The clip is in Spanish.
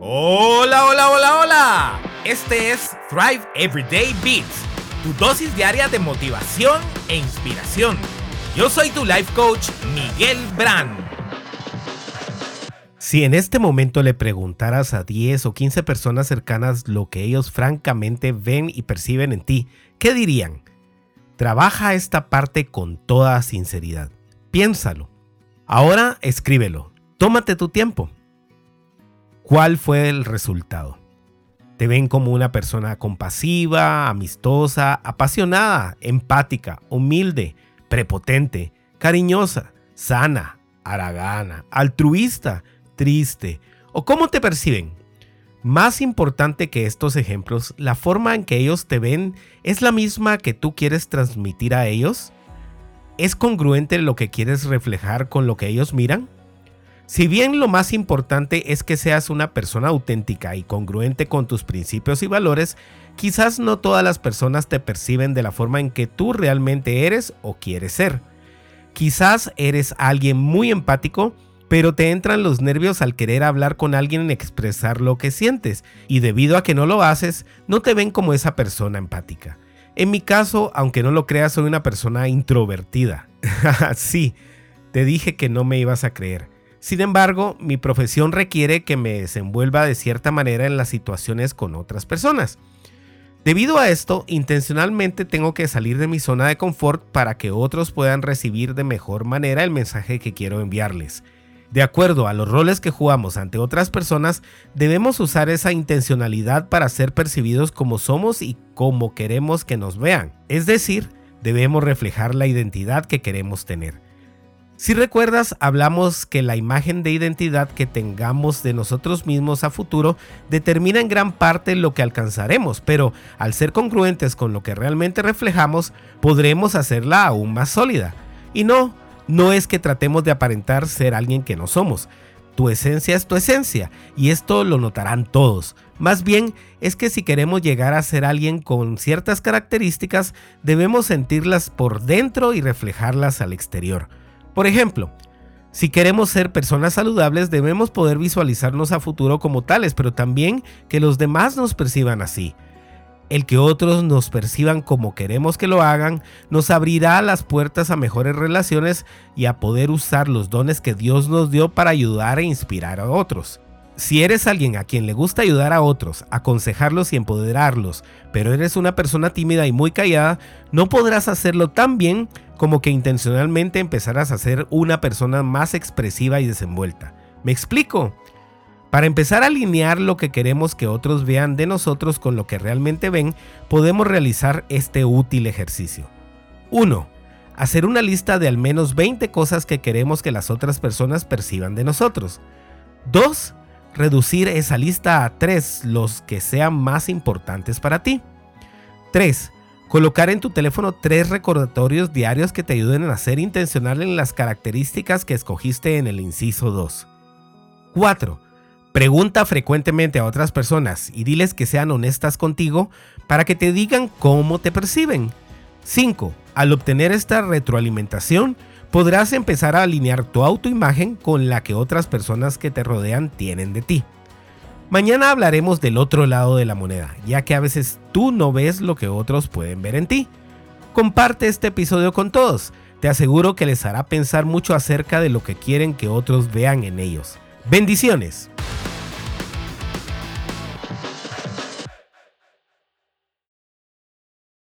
Hola, hola, hola, hola. Este es Thrive Everyday Beats, tu dosis diaria de motivación e inspiración. Yo soy tu life coach, Miguel Brand. Si en este momento le preguntaras a 10 o 15 personas cercanas lo que ellos francamente ven y perciben en ti, ¿qué dirían? Trabaja esta parte con toda sinceridad. Piénsalo. Ahora escríbelo. Tómate tu tiempo. ¿Cuál fue el resultado? Te ven como una persona compasiva, amistosa, apasionada, empática, humilde, prepotente, cariñosa, sana, aragana, altruista, triste. ¿O cómo te perciben? Más importante que estos ejemplos, la forma en que ellos te ven es la misma que tú quieres transmitir a ellos. ¿Es congruente lo que quieres reflejar con lo que ellos miran? Si bien lo más importante es que seas una persona auténtica y congruente con tus principios y valores, quizás no todas las personas te perciben de la forma en que tú realmente eres o quieres ser. Quizás eres alguien muy empático, pero te entran los nervios al querer hablar con alguien y expresar lo que sientes, y debido a que no lo haces, no te ven como esa persona empática. En mi caso, aunque no lo creas, soy una persona introvertida. sí, te dije que no me ibas a creer. Sin embargo, mi profesión requiere que me desenvuelva de cierta manera en las situaciones con otras personas. Debido a esto, intencionalmente tengo que salir de mi zona de confort para que otros puedan recibir de mejor manera el mensaje que quiero enviarles. De acuerdo a los roles que jugamos ante otras personas, debemos usar esa intencionalidad para ser percibidos como somos y como queremos que nos vean. Es decir, debemos reflejar la identidad que queremos tener. Si recuerdas, hablamos que la imagen de identidad que tengamos de nosotros mismos a futuro determina en gran parte lo que alcanzaremos, pero al ser congruentes con lo que realmente reflejamos, podremos hacerla aún más sólida. Y no, no es que tratemos de aparentar ser alguien que no somos. Tu esencia es tu esencia, y esto lo notarán todos. Más bien es que si queremos llegar a ser alguien con ciertas características, debemos sentirlas por dentro y reflejarlas al exterior. Por ejemplo, si queremos ser personas saludables debemos poder visualizarnos a futuro como tales, pero también que los demás nos perciban así. El que otros nos perciban como queremos que lo hagan nos abrirá las puertas a mejores relaciones y a poder usar los dones que Dios nos dio para ayudar e inspirar a otros. Si eres alguien a quien le gusta ayudar a otros, aconsejarlos y empoderarlos, pero eres una persona tímida y muy callada, no podrás hacerlo tan bien como que intencionalmente empezarás a ser una persona más expresiva y desenvuelta. ¿Me explico? Para empezar a alinear lo que queremos que otros vean de nosotros con lo que realmente ven, podemos realizar este útil ejercicio. 1. Hacer una lista de al menos 20 cosas que queremos que las otras personas perciban de nosotros. 2. Reducir esa lista a 3 los que sean más importantes para ti. 3. Colocar en tu teléfono tres recordatorios diarios que te ayuden a ser intencional en las características que escogiste en el inciso 2. 4. Pregunta frecuentemente a otras personas y diles que sean honestas contigo para que te digan cómo te perciben. 5. Al obtener esta retroalimentación, podrás empezar a alinear tu autoimagen con la que otras personas que te rodean tienen de ti. Mañana hablaremos del otro lado de la moneda, ya que a veces tú no ves lo que otros pueden ver en ti. Comparte este episodio con todos, te aseguro que les hará pensar mucho acerca de lo que quieren que otros vean en ellos. Bendiciones.